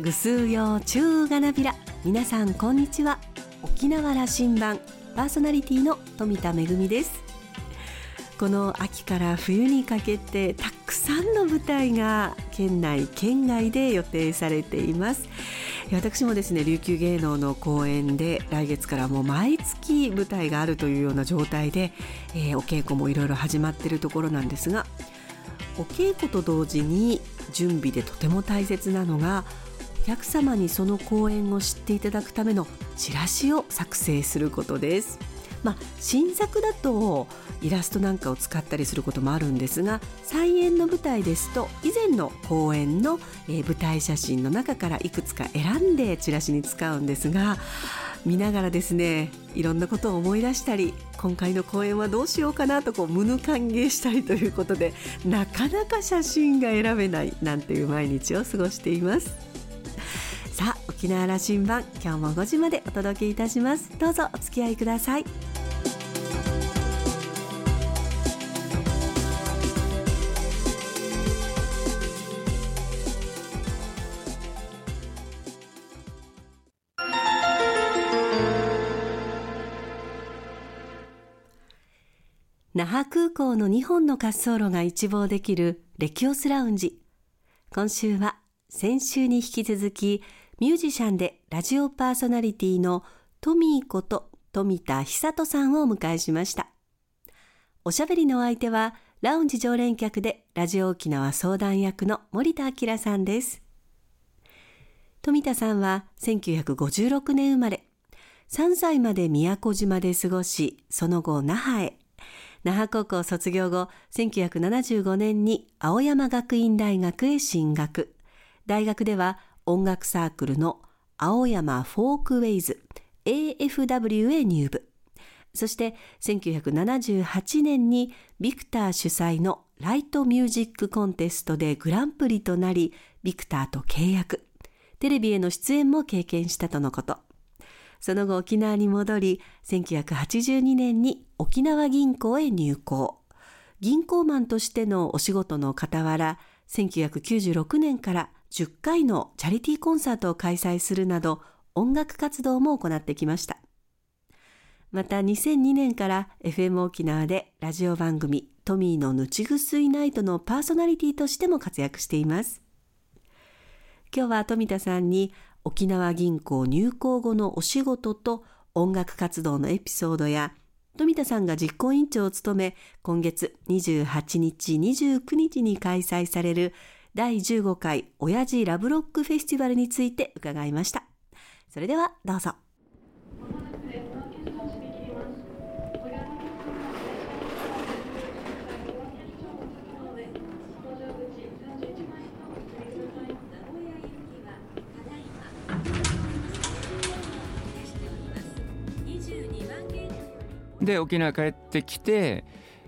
ぐすうようちゅうがなびら皆さんこんにちは。沖縄羅針盤。パーソナリティの富田恵です。この秋から冬にかけてたくさんの舞台が県内県外で予定されています。私もですね琉球芸能の公演で来月からもう毎月舞台があるというような状態で、えー、お稽古もいろいろ始まっているところなんですがお稽古と同時に準備でとても大切なのがお客様にその公演を知っていただくためのチラシを作成することです。まあ、新作だとイラストなんかを使ったりすることもあるんですが再演の舞台ですと以前の公演の、え、舞台写真の中からいくつか選んでチラシに使うんですが見ながらですねいろんなことを思い出したり今回の公演はどうしようかなとこう無歓迎したりということでなかなか写真が選べないなんていう毎日を過ごしています。沖縄羅針盤今日も5時までお届けいたします。どうぞお付き合いください。那覇空港の2本の滑走路が一望できるレキオスラウンジ。今週は先週に引き続きミュージシャンでラジオパーソナリティのトミーこと富田久人さんをお迎えしました。おしゃべりの相手は、ラウンジ常連客でラジオ沖縄相談役の森田明さんです。富田さんは1956年生まれ、3歳まで宮古島で過ごし、その後那覇へ。那覇高校卒業後、1975年に青山学院大学へ進学。大学では音楽サークルの青山フォークウェイズ AFW へ入部。そして1978年にビクター主催のライトミュージックコンテストでグランプリとなり、ビクターと契約。テレビへの出演も経験したとのこと。その後沖縄に戻り、1982年に沖縄銀行へ入行。銀行マンとしてのお仕事の傍ら、1996年から10回のチャリティーコンサートを開催するなど音楽活動も行ってきました。また2002年から FM 沖縄でラジオ番組トミーのぬちぐすいナイトのパーソナリティとしても活躍しています。今日は富田さんに沖縄銀行入行後のお仕事と音楽活動のエピソードや富田さんが実行委員長を務め今月28日29日に開催される第15回親父ラブロックフェスティバルについて伺いました。それではどうぞ。で沖縄帰ってきて、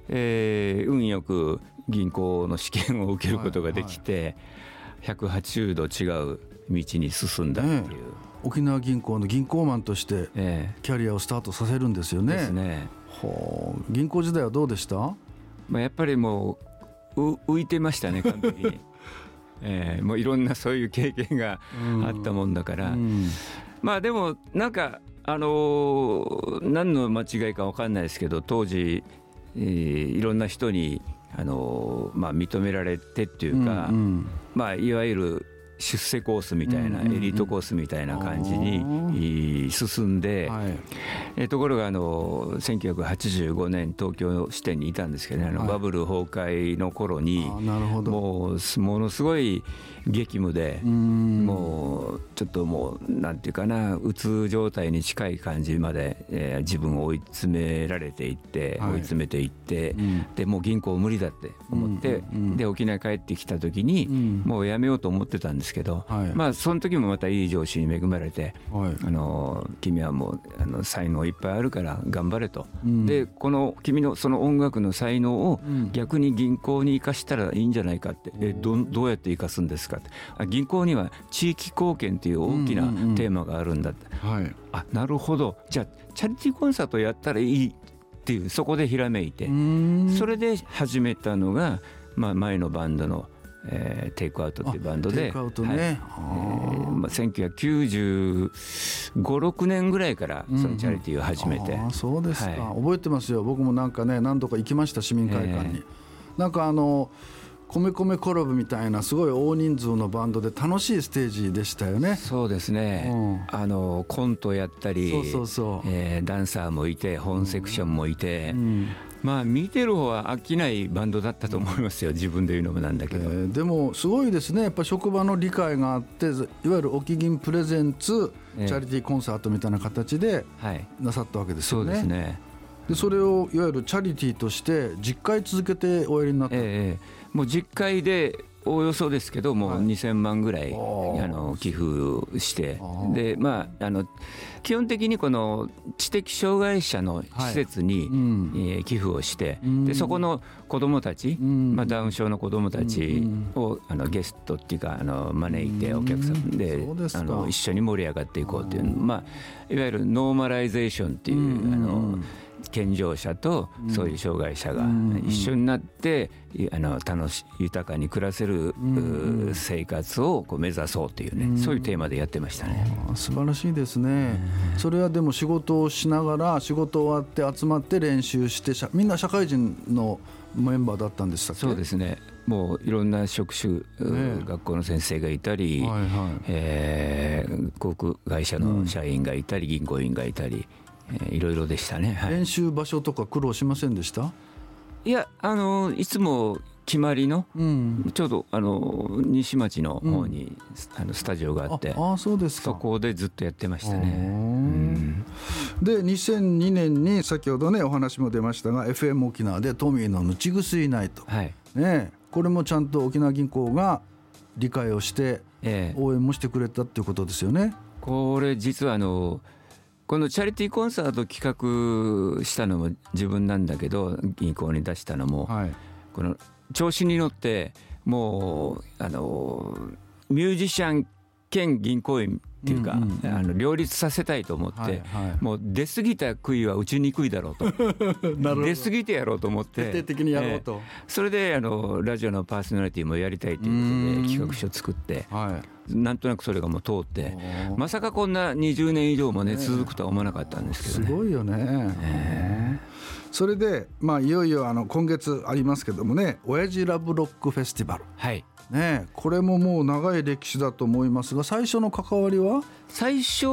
えー、運よく銀行の試験を受けることができて、180度違う道に進んだっていう、ね、沖縄銀行の銀行マンとしてキャリアをスタートさせるんですよね。ですね。銀行時代はどうでした？まあやっぱりもう浮いてましたね 完璧に。えー、もういろんなそういう経験があったもんだから、うん、まあでもなんかあのー、何の間違いか分かんないですけど当時、えー、いろんな人にあのまあ、認められてっていうか、うんうん、まあ、いわゆる出世コースみたいな、エリートコースみたいな感じに進んで、はい、えところがあの1985年東京支店にいたんですけどねあの、バブル崩壊の頃にもうものすごい激務でもうちょっともうなんていうかなうつ状態に近い感じまで、えー、自分を追い詰められていって、追い詰めていって、うん、でもう銀行無理だって思って、で沖縄帰ってきた時に、もう辞めようと思ってたんですけど、はい、まあその時もまたいい上司に恵まれて、はい、あの君はもうあの才能いっぱいあるから頑張れと、でこの君のその音楽の才能を逆に銀行に生かしたらいいんじゃないかって、えどどうやって生かすんですかか銀行には地域貢献という大きなテーマがあるんだって、うんうんうん、あなるほど。じゃあチャリティーコンサートやったらいいっていうそこでひらめいて。それで始めたのが、まあ、前のバンドのえー、テイクアウトっていうバンドで、ね、はい。えーまあ、1995、6年ぐらいからそのチャリティーを始めて、うんうん、そうですか、はい、覚えてますよ。僕もなんかね何度か行きました市民会館に、えー、なんかあの米米コラボみたいなすごい大人数のバンドで楽しいステージでしたよね。そうですね、うん、あのコントやったりそうそえー、ダンサーもいて本セクションもいて、うん、まあ見てる方は飽きないバンドだったと思いますよ、自分で言うのもなんだけど、えー、でもすごいですね。やっぱ職場の理解があっていわゆる沖銀プレゼンツチャリティーコンサートみたいな形でなさったわけですよね、はい、そうですね。でそれをいわゆるチャリティーとして10回続けておやりになった、えー、もう10回でおおよそですけどもう2000万ぐらい、はい、あの寄付して。でまああの基本的にこの知的障害者の施設に、えー、寄付をして、でそこの子どもたち、うん、まあ、ダウン症の子どもたちを、あのゲストっていうかあの招いてお客さん。で,、あの一緒に盛り上がっていこうっていうまあ、いわゆるノーマライゼーションっていう、あの健常者とそういう障害者が一緒になってあの楽し豊かに暮らせる生活をこう目指そうというねそういうテーマでやってましたね。素晴らしいですね。それはでも仕事をしながら仕事終わって集まって練習してみんな社会人のメンバーだったんでしたそうですね。もういろんな職種、ね、学校の先生がいたり、はいはい。えー、航空会社の社員がいたり、銀行員がいたり、いろいろでしたね、はい、練習場所とか苦労しませんでした？いやあのいつも決まりの、うん、ちょうどあの西町の方に、うん、あのスタジオがあってあそうですそこでずっとやってましたね、うん、で2002年に先ほどねお話も出ましたが FM 沖縄でトミーのぬちぐすいないと、はい、ね、これもちゃんと沖縄銀行が理解をして応援もしてくれたっていうことですよね。これ実はあのこのチャリティーコンサート企画したのも自分なんだけど銀行に出したのも、はい、この調子に乗ってもうあのミュージシャン兼銀行員っていうか、あの両立させたいと思って、はいはい、もう出過ぎた杭は打ちにくいだろうと。出過ぎてやろうと思って徹底的にやろうと、えー、それであのラジオのパーソナリティもやりたいということで企画書を作って、はい、なんとなくそれがもう通ってまさかこんな20年以上もね続くとは思わなかったんですけど、ね、すごいよね、えー、それで、まあ、いよいよあの今月ありますけどもね「親父ラブロックフェスティバル」はいねこれももう長い歴史だと思いますが最初の関わりは？最初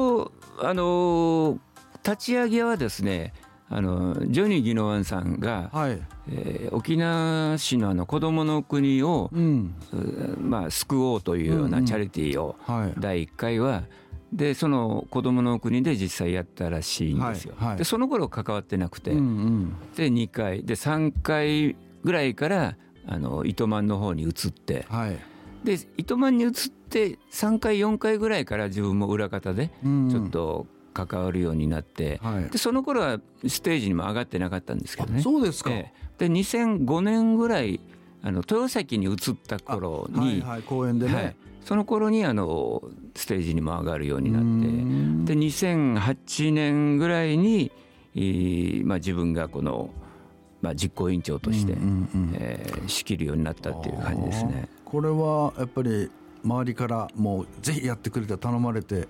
あの立ち上げはですねあのジョニー・ギノワンさんが、はい。えー、沖縄市のあの子どもの国を、うん。まあ、救おうというようなチャリティーを、うんうん、第1回はでその子どもの国で実際やったらしいんですよ。はい。はい、でその頃関わってなくて、うんうん、で2回。で3回ぐらいからあの糸満の方に移って、はい、で糸満に移って3回4回ぐらいから自分も裏方でちょっと関わるようになって、うん、でその頃はステージにも上がってなかったんですけどね。そうですか、えー、で2005年ぐらいあの豊崎に移った頃に、はいはい、公演でね、はい、その頃にあのステージにも上がるようになってで2008年ぐらいに、まあ、自分がこのまあ、実行委員長として、え仕切るようになったっていう感じですね。これはやっぱり周りからもうぜひやってくれと頼まれて。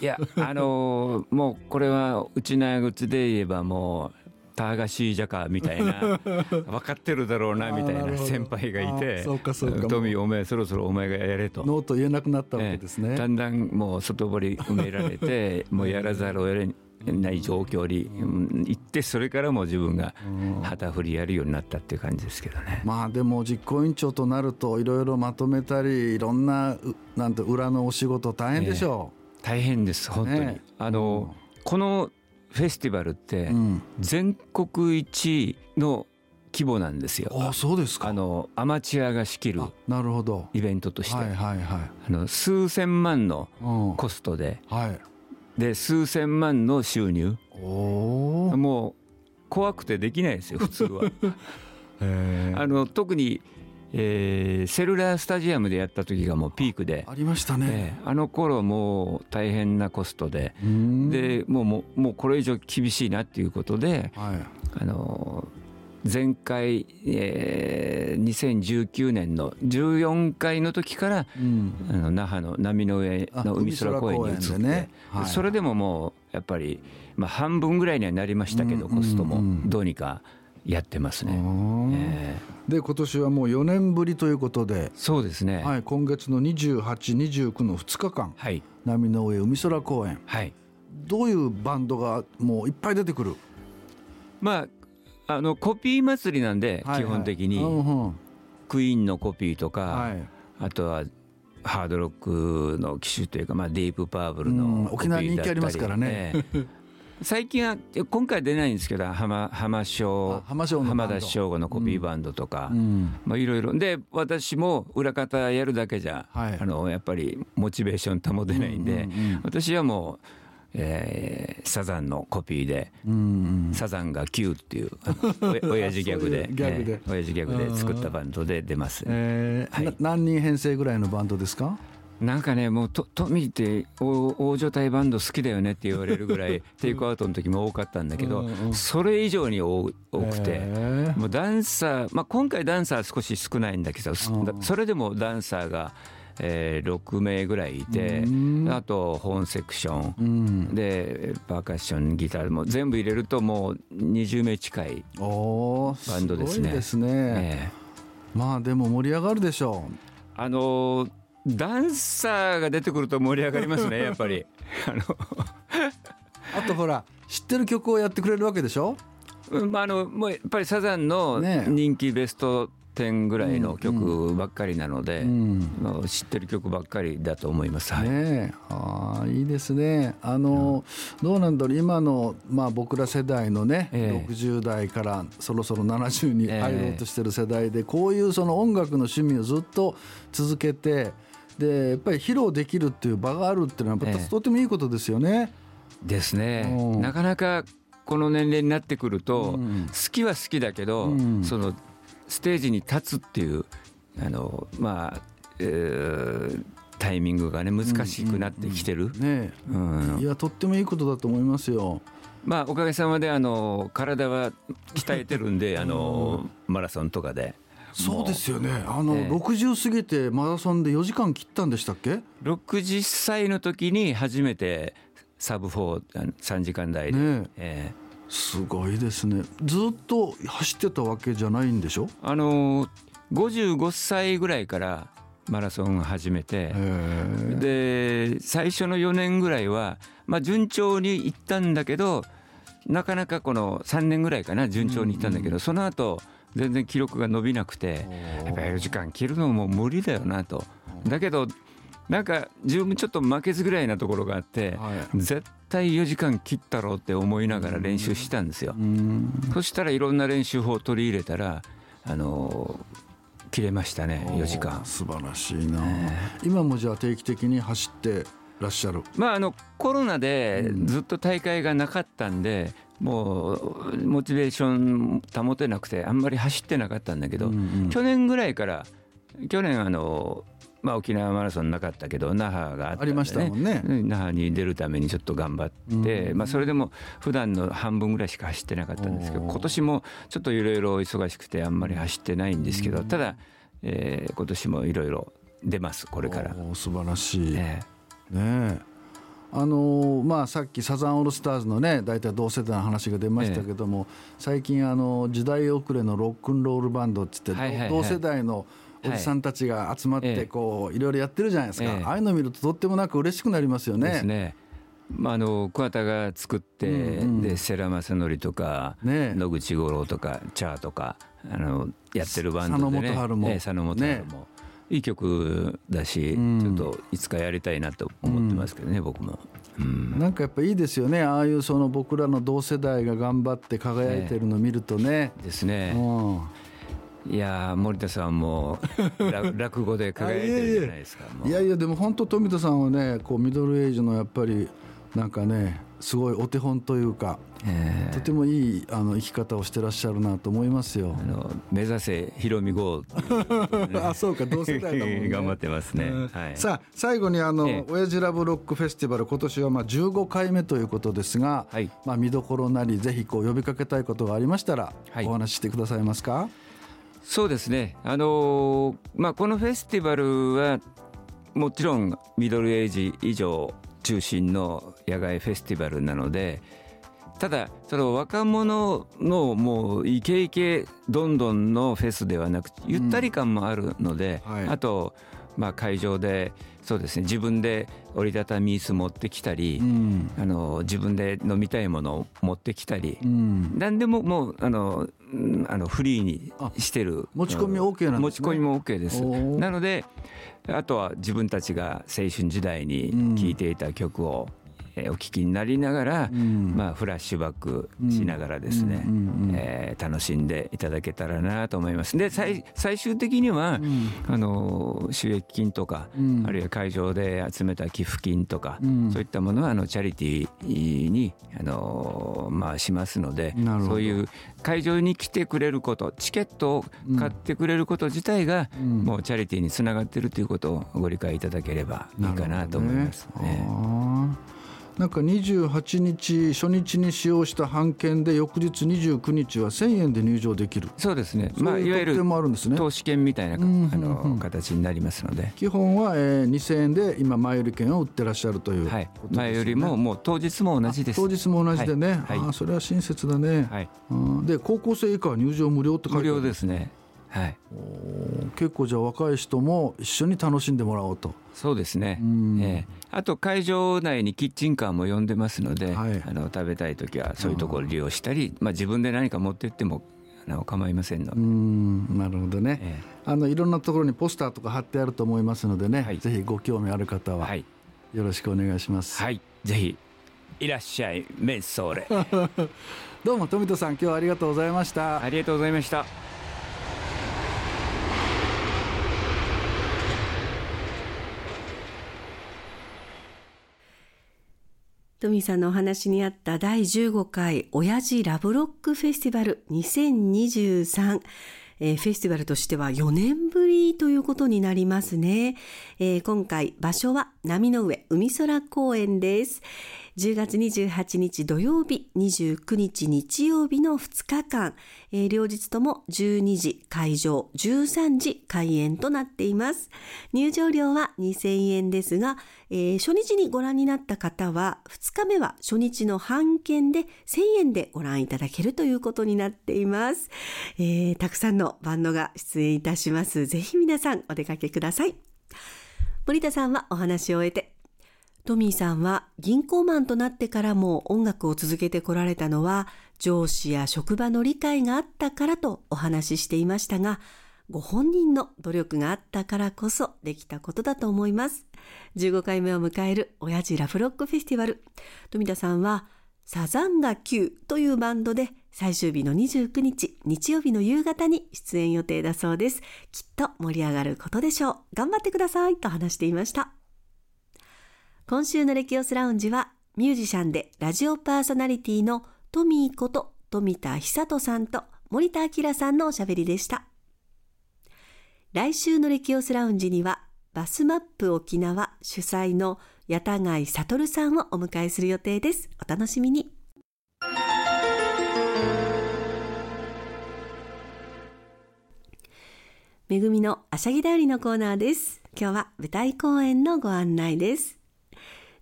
いやあのー、もうこれはうちな口で言えばもうたがしいじゃかみたいな 分かってるだろうなみたいな先輩がいてそうかそうか。トミーお前そろそろお前がやれと。ノーと言えなくなったわけですね、だんだんもう外堀埋められて もうやらざるを得ない状況に行ってそれからも自分が旗振りやるようになったっていう感じですけどね。まあでも実行委員長となるといろいろまとめたりいろんななんて裏のお仕事大変でしょう、えー、大変です本当に、ね、あの、このフェスティバルって全国一の規模なんですよ。あそうですか。あのアマチュアが仕切るなるほど。イベントとして、はいはいはい、あの数千万のコストで、はい、で数千万の収入。もう怖くてできないですよ普通は。あの特に、えー、セルラースタジアムでやった時がもうピークで。ありましたね、えー、あの頃もう大変なコストで。でもうもうもうこれ以上厳しいなっていうことで、はい、あの前回、えー、2019年の14回の時から、うん、あの那覇の波の上の海空公園に移って、ね。はい、それでももうやっぱり、まあ、半分ぐらいにはなりましたけど、コストも。どうにかやってますね、えー、で今年はもう4年ぶりということで。そうですね、はい、今月の28、29の2日間、はい、波の上海空公園、はい、どういうバンドがもういっぱい出てくる？まああのコピー祭りなんで、基本的に、クイーンのコピーとか、あとはハードロックの機種というか、まあ、ディープパーブルの沖縄人気ありますからね。最近は今回出ないんですけど浜浜翔浜田省吾のコピーバンドとか、うん、まあ、いろいろ。で私も裏方やるだけじゃ、はい、あのやっぱりモチベーション保てないんで、私はもうえー、サザンのコピーで「うんうん、サザンが Q」っていう 親父ギャグでギャグで、えー、親父ギャグで作ったバンドで出ます、えーはい、何人編成ぐらいのバンドですか？なんかねもうトトミーって大所帯バンド好きだよねって言われるぐらい テイクアウトの時も多かったんだけど、それ以上に多くて、もうダンサー、まあ、今回ダンサー少し少ないんだけど、それでもダンサーがえー、6名ぐらいいて、あとホーンセクション、でパーカッションギターも全部入れるともう20名近いバンドですね。すですね、えー、まあでも盛り上がるでしょう。あのダンサーが出てくると盛り上がりますね やっぱり。あの。あとほら知ってる曲をやってくれるわけでしょ？うん、まあ、あのもうやっぱりサザンの人気ベスト点ぐらいの曲ばっかりなので、うんうん、知ってる曲ばっかりだと思います。はい、ねあいいですね。あの、うん、どうなんだろう今のまあ僕ら世代のね、えー、60代からそろそろ70に入ろうとしてる世代で、えー、こういうその音楽の趣味をずっと続けて。でやっぱり披露できるっていう場があるっていうのはやっぱとてもいいことですよね。ですね。なかなかこの年齢になってくると、好きは好きだけど、そのステージに立つっていうあのまあ、えー、タイミングがね難しくなってきてる、うんうんねうん、いやとってもいいことだと思いますよ。まあおかげさまであの体は鍛えてるんで あのマラソンとかで。そうですよね。あの、えー、60過ぎてマラソンで4時間切ったんでしたっけ？60歳の時に初めてサブ4、3時間台で。ねえーすごいですね。ずっと走ってたわけじゃないんでしょ？あの55歳ぐらいからマラソンを始めてで最初の4年ぐらいは、まあ、順調に行ったんだけどなかなかこの3年ぐらいかな順調に行ったんだけど、うんうん、その後全然記録が伸びなくてやっぱり4時間切るのも無理だよなと。だけどなんか自分ちょっと負けずぐらいなところがあって、はい、絶対4時間切ったろうって思いながら練習したんですよ。そしたらいろんな練習法を取り入れたらあの切れましたね4時間。素晴らしいな、えー、今もじゃあ定期的に走ってらっしゃる？まああのコロナでずっと大会がなかったんで、もうモチベーション保てなくてあんまり走ってなかったんだけど、去年ぐらいから去年あのまあ、沖縄マラソンなかったけど那覇があったりましたもんね。那覇に出るためにちょっと頑張って、まあ、それでも普段の半分ぐらいしか走ってなかったんですけど今年もちょっといろいろ忙しくてあんまり走ってないんですけどただ、えー、今年もいろいろ出ますこれから。素晴らしい、ねねあのまあ、さっきサザンオールスターズのね大体同世代の話が出ましたけども、最近あの時代遅れのロックンロールバンドっつって、同世代のおじさんたちが集まってこういろいろやってるじゃないですか、ああいうの見るととってもなんか嬉しくなりますよね。ですね。まあ、あの桑田が作って、うんうん、で世良正則とか、ね、野口五郎とかチャーとかあのやってるバンドでね。佐野元春も,、ね、佐野元春も、いい曲だし、うん、ちょっといつかやりたいなと思ってますけどね、うん、僕も。うん、なんかやっぱいいですよね。ああいうその僕らの同世代が頑張って輝いてるのを見るとね。ですね。うんいや森田さんも 落語で輝いてるじゃないですかいやいやでも本当富田さんはねこうミドルエイジのやっぱりなんかねすごいお手本というか、えー、とてもいいあの生き方をしてらっしゃるなと思いますよ。あの目指せひろみ号、ね、あそうか同世代だもんね。頑張ってますね。はい、さあ最後にあの、えー、親父ラブロックフェスティバル今年はまあ15回目ということですが、はい、まあ見どころなりぜひこう呼びかけたいことがありましたら、はい、お話ししてくださいますか？そうですね。あのー、まあこのフェスティバルはもちろんミドルエイジ以上中心の野外フェスティバルなのでただその若者のもうイケイケどんどんのフェスではなくゆったり感もあるので、うん。はい、あとまあ会場でそうですね。自分で折りたたみ椅子持ってきたり、うん、あの自分で飲みたいものを持ってきたり、うん、何でももうあのあのフリーにしてる。持ち込み OK なんですね。持ち込みも OK です。なのであとは自分たちが青春時代に聴いていた曲をえお聞きになりながら、うん、まあ、フラッシュバックしながらですね、え楽しんでいただけたらなと思います。で最最終的には、うん、あの収益金とか、あるいは会場で集めた寄付金とか、そういったものはあのチャリティーにあの、まあ、しますのでそういう会場に来てくれることチケットを買ってくれること自体が、もうチャリティーにつながっているということをご理解いただければいいかなと思いますね。なんか28日初日に使用した半券で翌日29日は1000円で入場できる。そうですね。まあいわゆる投資券みたいな、あの形になりますので。基本は、えー、2000円で今前売り券を売ってらっしゃるという、ね、はい、前よりももう当日も同じです。当日も同じでね、はい、あそれは親切だね、はい、で高校生以下は入場無料って書いてある。無料ですねはい、結構じゃあ若い人も一緒に楽しんでもらおうと。そうですね、えー、あと会場内にキッチンカーも呼んでますので、はい、あの食べたい時はそういうところを利用したり、まあ、自分で何か持ってってもあの構いませんのうん。なるほどね、えー、あのいろんなところにポスターとか貼ってあると思いますのでね、はい、ぜひご興味ある方は、よろしくお願いします。はい。ぜひいらっしゃい。メンソーレ。どうも富田さん今日はありがとうございました。ありがとうございましたトミーさんのお話にあった第15回親父ラブロックフェスティバル2023えー、フェスティバルとしては4年ぶりということになりますね。えー、今回場所は波の上海空公園です。10月28日土曜日、29日日曜日の2日間、えー、両日とも12時会場、13時開演となっています。入場料は2000円ですが、えー、初日にご覧になった方は、2日目は初日の半券で1000円でご覧いただけるということになっています。えー、たくさんのバンドが出演いたします。ぜひ皆さんお出かけください。森田さんはお話を終えて、トミーさんは銀行マンとなってからも音楽を続けてこられたのは上司や職場の理解があったからとお話ししていましたが、ご本人の努力があったからこそできたことだと思います。15回目を迎える親父ラフロックフェスティバル。富田さんはサザンガ Q というバンドで最終日の29日日曜日の夕方に出演予定だそうです。きっと盛り上がることでしょう。頑張ってくださいと話していました。今週のレキオスラウンジはミュージシャンでラジオパーソナリティのトミーこと富田久人さんと森田明さんのおしゃべりでした。来週のレキオスラウンジにはバスマップ沖縄主催の八田貝悟さんをお迎えする予定です。お楽しみに。めぐみのあしゃぎだよりのコーナーです。今日は舞台公演のご案内です。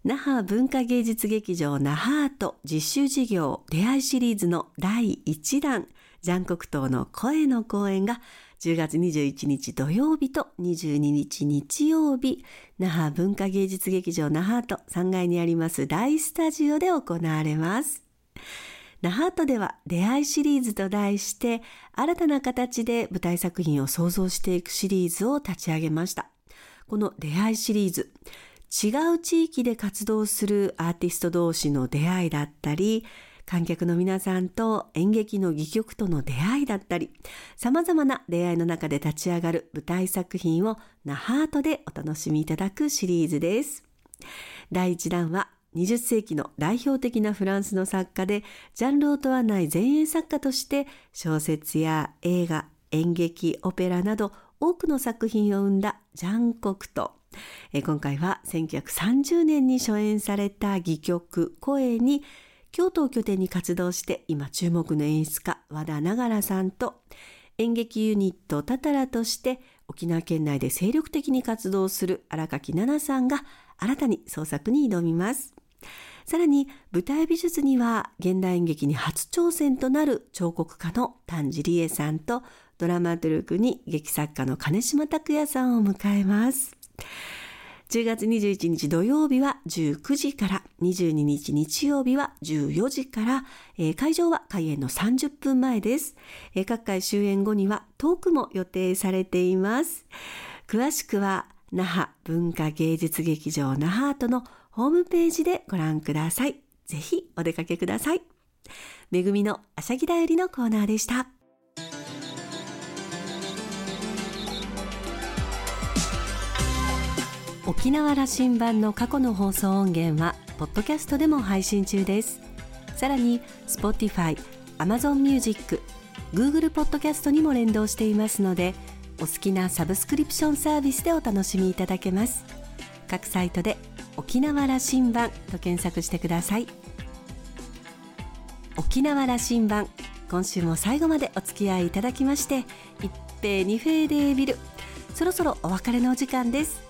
那覇文化芸術劇場那覇アート実習事業出会いシリーズの第1弾残酷島の声の公演が10月21日土曜日と22日日曜日那覇文化芸術劇場那覇アート3階にあります大スタジオで行われます。那覇アートでは出会いシリーズと題して新たな形で舞台作品を創造していくシリーズを立ち上げました。この出会いシリーズ違う地域で活動するアーティスト同士の出会いだったり、観客の皆さんと演劇の戯曲との出会いだったり、様々な出会いの中で立ち上がる舞台作品をナハートでお楽しみいただくシリーズです。第1弾は20世紀の代表的なフランスの作家でジャンルを問わない前衛作家として小説や映画演劇オペラなど多くの作品を生んだジャン・コクト今回は1930年に初演された戯曲「声」に京都を拠点に活動して今注目の演出家和田長良さんと演劇ユニットタタラとして沖縄県内で精力的に活動する荒垣奈々さんが新たに創作に挑みます。さらに舞台美術には現代演劇に初挑戦となる彫刻家の丹治理恵さんとドラマトゥルクに劇作家の金島拓也さんを迎えます。10月21日土曜日は19時から、22日日曜日は14時から、えー、会場は開演の30分前です、えー、各界終演後にはトークも予定されています。詳しくは、那覇文化芸術劇場那覇アートのホームページでご覧ください。ぜひお出かけください。めぐみのあしゃぎだよりのコーナーでした。沖縄羅針盤の過去の放送音源はポッドキャストでも配信中です。さらに Spotify、Amazon Music、Google ポッドキャストにも連動していますのでお好きなサブスクリプションサービスでお楽しみいただけます。各サイトで沖縄羅針盤と検索してください。沖縄羅針盤今週も最後までお付き合いいただきまして一平二平でビル。そろそろお別れのお時間です。